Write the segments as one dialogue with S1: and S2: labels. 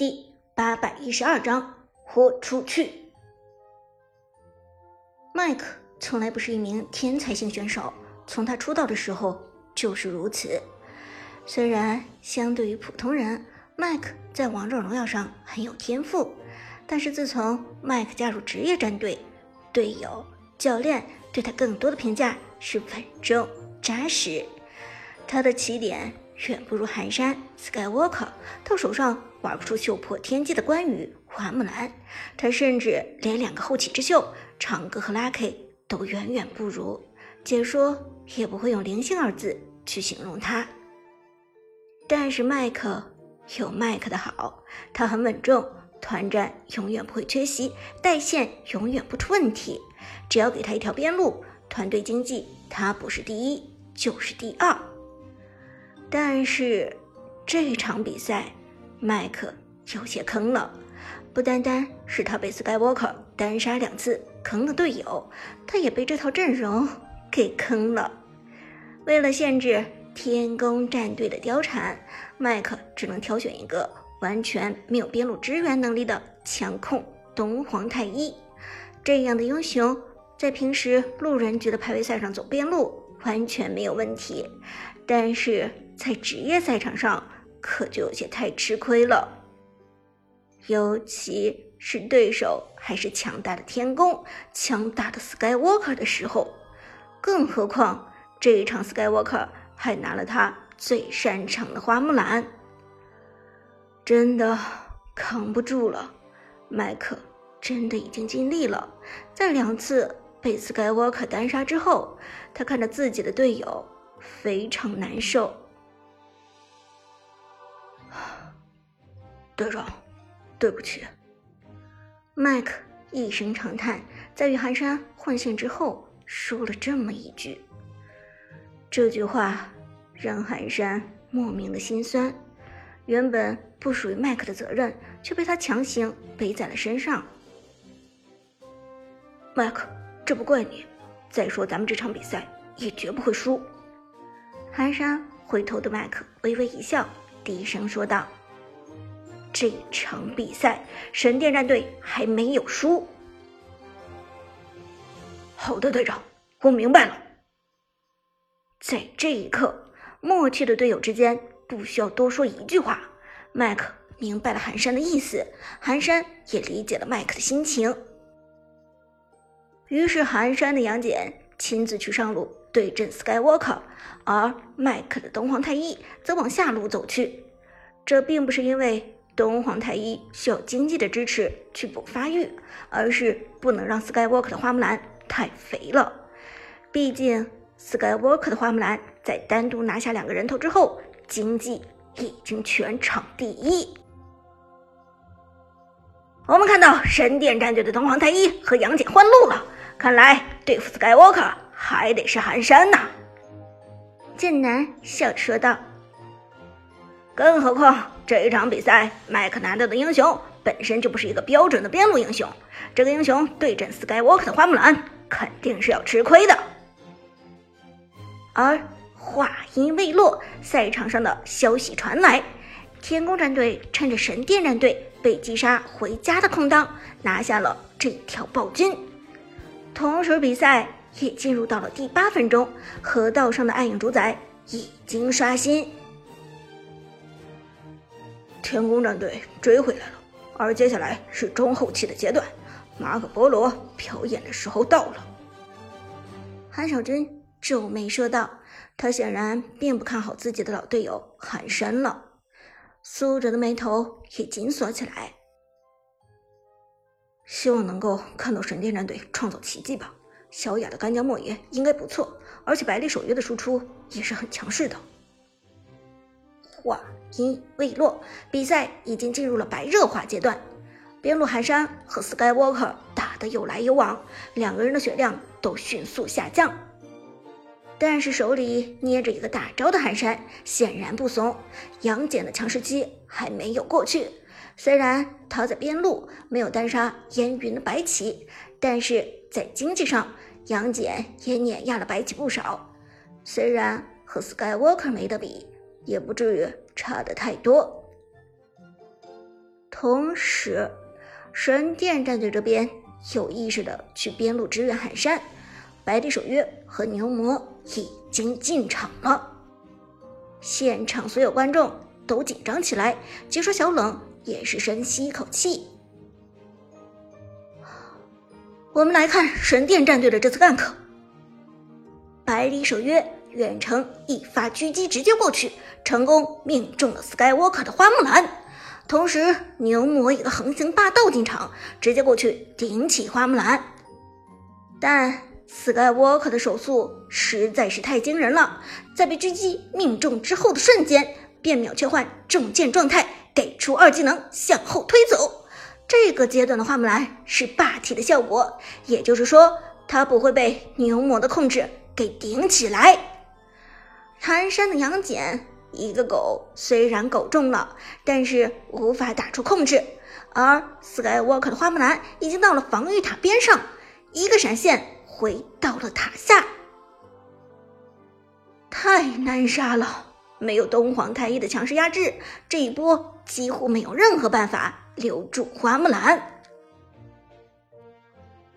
S1: 第八百一十二章豁出去。麦克从来不是一名天才型选手，从他出道的时候就是如此。虽然相对于普通人，麦克在王者荣耀上很有天赋，但是自从麦克加入职业战队，队友、教练对他更多的评价是稳重扎实。他的起点远不如寒山 Skywalker，到手上玩不出秀破天际的关羽、花木兰，他甚至连两个后起之秀长歌和 Lucky 都远远不如。解说也不会用灵性二字去形容他。但是麦克有麦克的好，他很稳重，团战永远不会缺席，带线永远不出问题。只要给他一条边路，团队经济他不是第一就是第二。但是这场比赛，麦克有些坑了，不单单是他被 Skywalker 单杀两次坑了队友，他也被这套阵容给坑了。为了限制天宫战队的貂蝉，麦克只能挑选一个完全没有边路支援能力的强控东皇太一。这样的英雄在平时路人局的排位赛上走边路完全没有问题，但是。在职业赛场上，可就有些太吃亏了。尤其是对手还是强大的天宫、强大的 Skywalker 的时候，更何况这一场 Skywalker 还拿了他最擅长的花木兰，真的扛不住了。麦克真的已经尽力了，在两次被 Skywalker 单杀之后，他看着自己的队友，非常难受。
S2: 队长，对不起。
S1: 麦克一声长叹，在与寒山换线之后说了这么一句。这句话让寒山莫名的心酸，原本不属于麦克的责任，却被他强行背在了身上。
S2: 麦克，这不怪你。再说咱们这场比赛也绝不会输。
S1: 寒山回头对麦克微微一笑，低声说道。这场比赛，神殿战队还没有输。
S2: 好的，队长，我明白了。
S1: 在这一刻，默契的队友之间不需要多说一句话。麦克明白了寒山的意思，寒山也理解了麦克的心情。于是，寒山的杨戬亲自去上路对阵 Skywalker，而麦克的东皇太一则往下路走去。这并不是因为。东皇太一需要经济的支持去补发育，而是不能让 Skywalker 的花木兰太肥了。毕竟 Skywalker 的花木兰在单独拿下两个人头之后，经济已经全场第一。我们看到神殿战队的东皇太一和杨戬换路了，看来对付 Skywalker 还得是寒山呐。剑南笑着说道。更何况这一场比赛，麦克拿到的英雄本身就不是一个标准的边路英雄，这个英雄对阵 Skywalker 的花木兰，肯定是要吃亏的。而话音未落，赛场上的消息传来，天宫战队趁着神殿战队被击杀回家的空档，拿下了这条暴君。同时，比赛也进入到了第八分钟，河道上的暗影主宰已经刷新。
S2: 天宫战队追回来了，而接下来是中后期的阶段，马可波罗表演的时候到了。
S1: 韩小军皱眉说道：“他显然并不看好自己的老队友寒山了。”苏哲的眉头也紧锁起来，
S2: 希望能够看到神殿战队创造奇迹吧。小雅的干将莫邪应该不错，而且百里守约的输出也是很强势的。
S1: 话音未落，比赛已经进入了白热化阶段。边路寒山和 Skywalker 打得有来有往，两个人的血量都迅速下降。但是手里捏着一个大招的寒山显然不怂，杨戬的强势期还没有过去。虽然他在边路没有单杀烟云的白起，但是在经济上，杨戬也碾压了白起不少。虽然和 Skywalker 没得比。也不至于差的太多。同时，神殿战队这边有意识的去边路支援寒山，百里守约和牛魔已经进场了。现场所有观众都紧张起来，解说小冷也是深吸一口气。我们来看神殿战队的这次 gank，百里守约远程一发狙击直接过去，成功命中了 Skywalker 的花木兰。同时，牛魔一个横行霸道进场，直接过去顶起花木兰。但 Skywalker 的手速实在是太惊人了，在被狙击命中之后的瞬间，便秒切换重剑状态，给出二技能向后推走。这个阶段的花木兰是霸体的效果，也就是说，它不会被牛魔的控制给顶起来。寒山的杨戬一个狗虽然狗中了，但是无法打出控制，而 Skywalker 的花木兰已经到了防御塔边上，一个闪现回到了塔下，太难杀了。没有东皇太一的强势压制，这一波几乎没有任何办法留住花木兰。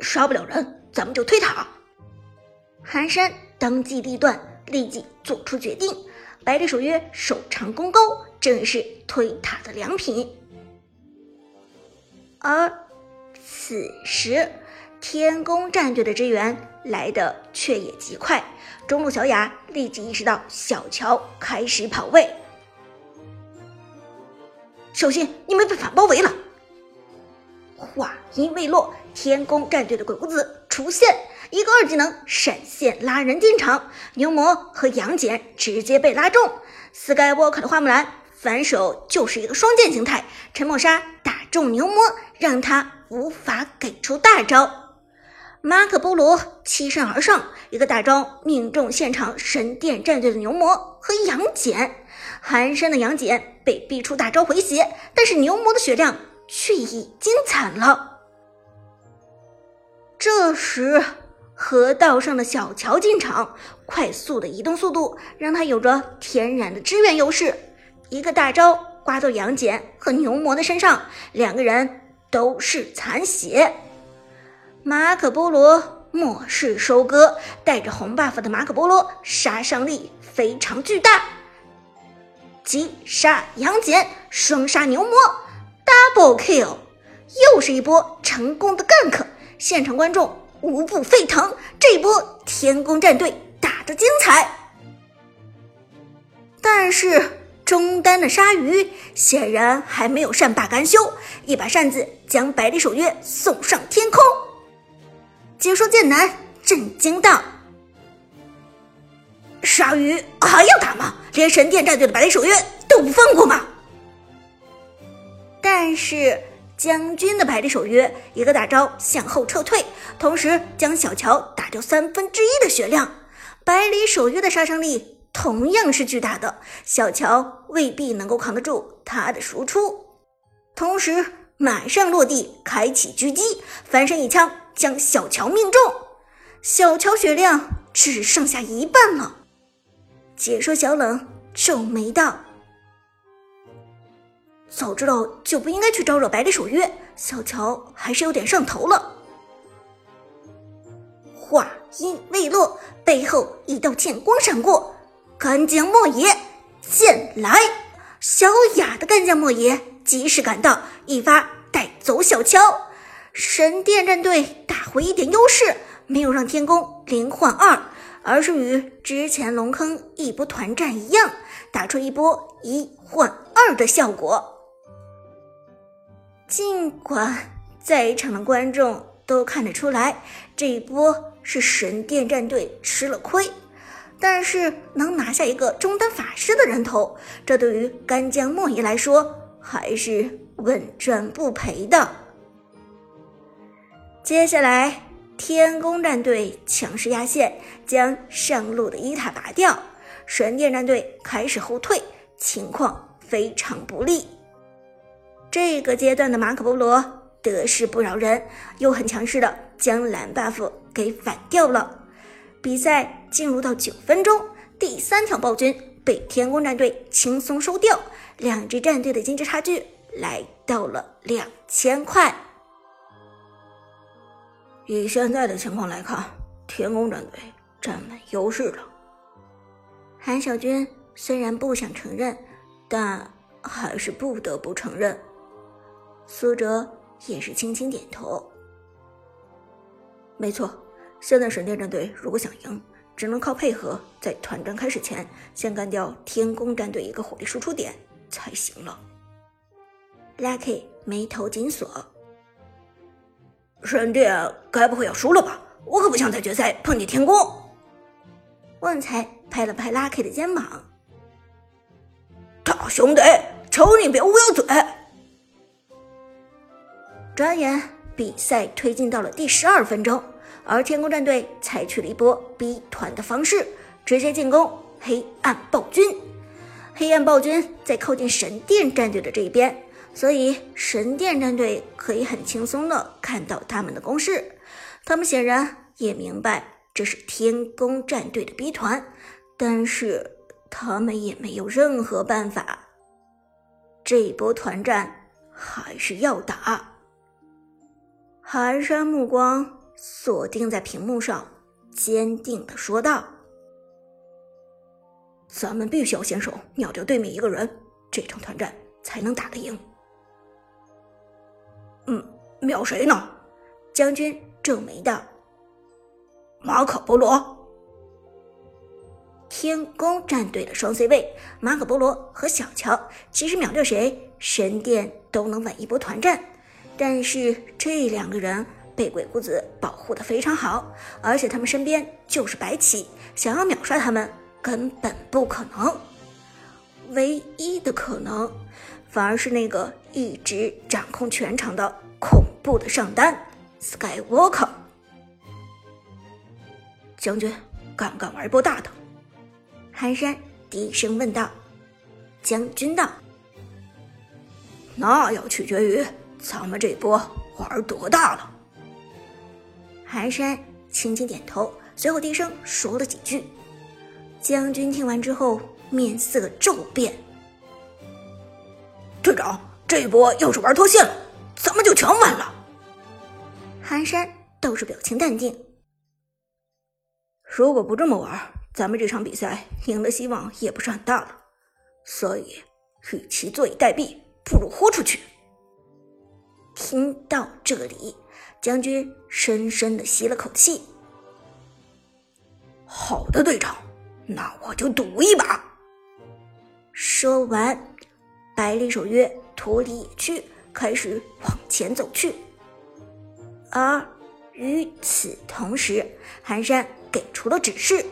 S2: 杀不了人，咱们就推塔。
S1: 寒山当机立断，立即做出决定。百里守约守长弓高，正是推塔的良品。而此时，天宫战队的支援来的却也极快。中路小雅立即意识到小乔开始跑位，
S2: 小心你们被反包围了！
S1: 话音未落，天宫战队的鬼谷子出现，一个二技能闪现拉人进场，牛魔和杨戬直接被拉中。Skywalker 的花木兰反手就是一个双剑形态，沉默杀打中牛魔，让他无法给出大招。马可波罗欺身而上，一个大招命中现场神殿战队的牛魔和杨戬。寒山的杨戬被逼出大招回血，但是牛魔的血量却已经惨了。这时，河道上的小乔进场，快速的移动速度让他有着天然的支援优势。一个大招刮到杨戬和牛魔的身上，两个人都是残血。马可波罗末世收割，带着红 buff 的马可波罗杀伤力非常巨大，击杀杨戬，双杀牛魔，double kill，又是一波成功的 gank，现场观众无不沸腾。这一波天宫战队打得精彩，但是中单的鲨鱼显然还没有善罢甘休，一把扇子将百里守约送上天空。解说剑南震惊道：“
S2: 鲨鱼还要打吗？连神殿战队的百里守约都不放过吗？”
S1: 但是将军的百里守约一个大招向后撤退，同时将小乔打掉三分之一的血量。百里守约的杀伤力同样是巨大的，小乔未必能够扛得住他的输出。同时，马上落地开启狙击，翻身一枪。将小乔命中，小乔血量只剩下一半了。解说小冷皱眉道：“
S2: 早知道就不应该去招惹百里守约，小乔还是有点上头了。”
S1: 话音未落，背后一道剑光闪过，干将莫邪剑来！小雅的干将莫邪及时赶到，一发带走小乔。神殿战队打回一点优势，没有让天宫零换二，而是与之前龙坑一波团战一样，打出一波一换二的效果。尽管在场的观众都看得出来，这一波是神殿战队吃了亏，但是能拿下一个中单法师的人头，这对于干将莫邪来说还是稳赚不赔的。接下来，天宫战队强势压线，将上路的一塔拔掉。神殿战队开始后退，情况非常不利。这个阶段的马可波罗得势不饶人，又很强势的将蓝 buff 给反掉了。比赛进入到九分钟，第三条暴君被天宫战队轻松收掉，两支战队的经济差距来到了两千块。
S2: 以现在的情况来看，天宫战队占稳优势了。
S1: 韩小军虽然不想承认，但还是不得不承认。苏哲也是轻轻点头。
S2: 没错，现在神殿战队如果想赢，只能靠配合，在团战开始前先干掉天宫战队一个火力输出点才行了。
S1: Lucky 眉头紧锁。
S2: 神殿该不会要输了吧？我可不想在决赛碰见天宫。
S1: 旺财拍了拍 Lucky 的肩膀：“
S2: 大兄弟，求你别乌鸦嘴。”
S1: 转眼比赛推进到了第十二分钟，而天宫战队采取了一波逼团的方式，直接进攻黑暗暴君。黑暗暴君在靠近神殿战队的这一边。所以，神殿战队可以很轻松的看到他们的攻势。他们显然也明白这是天宫战队的逼团，但是他们也没有任何办法。这一波团战还是要打。寒山目光锁定在屏幕上，坚定的说道：“
S2: 咱们必须要先手秒掉对面一个人，这场团战才能打得赢。”嗯，秒谁呢？
S1: 将军皱眉道：“
S2: 马可波罗。”
S1: 天宫战队的双 C 位马可波罗和小乔，其实秒掉谁，神殿都能稳一波团战。但是这两个人被鬼谷子保护的非常好，而且他们身边就是白起，想要秒杀他们根本不可能。唯一的可能。反而是那个一直掌控全场的恐怖的上单 Skywalker
S2: 将军，敢不敢玩一波大的？
S1: 寒山低声问道。将军道：“
S2: 那要取决于咱们这波玩多大了。”
S1: 寒山轻轻点头，随后低声说了几句。将军听完之后，面色骤变。
S2: 队长，这一波要是玩脱线了，咱们就全完了。
S1: 寒山倒是表情淡定。
S2: 如果不这么玩，咱们这场比赛赢的希望也不是很大了。所以，与其坐以待毙，不如豁出去。
S1: 听到这里，将军深深的吸了口气。
S2: 好的，队长，那我就赌一把。
S1: 说完。百里守约脱离野区，开始往前走去。而与此同时，寒山给出了指示：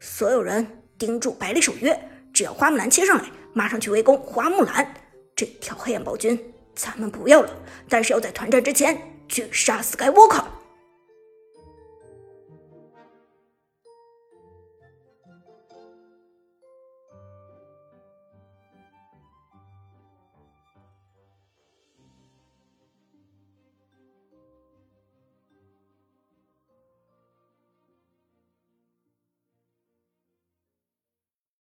S2: 所有人盯住百里守约，只要花木兰切上来，马上去围攻花木兰。这条黑暗暴君咱们不要了，但是要在团战之前去杀死该沃克。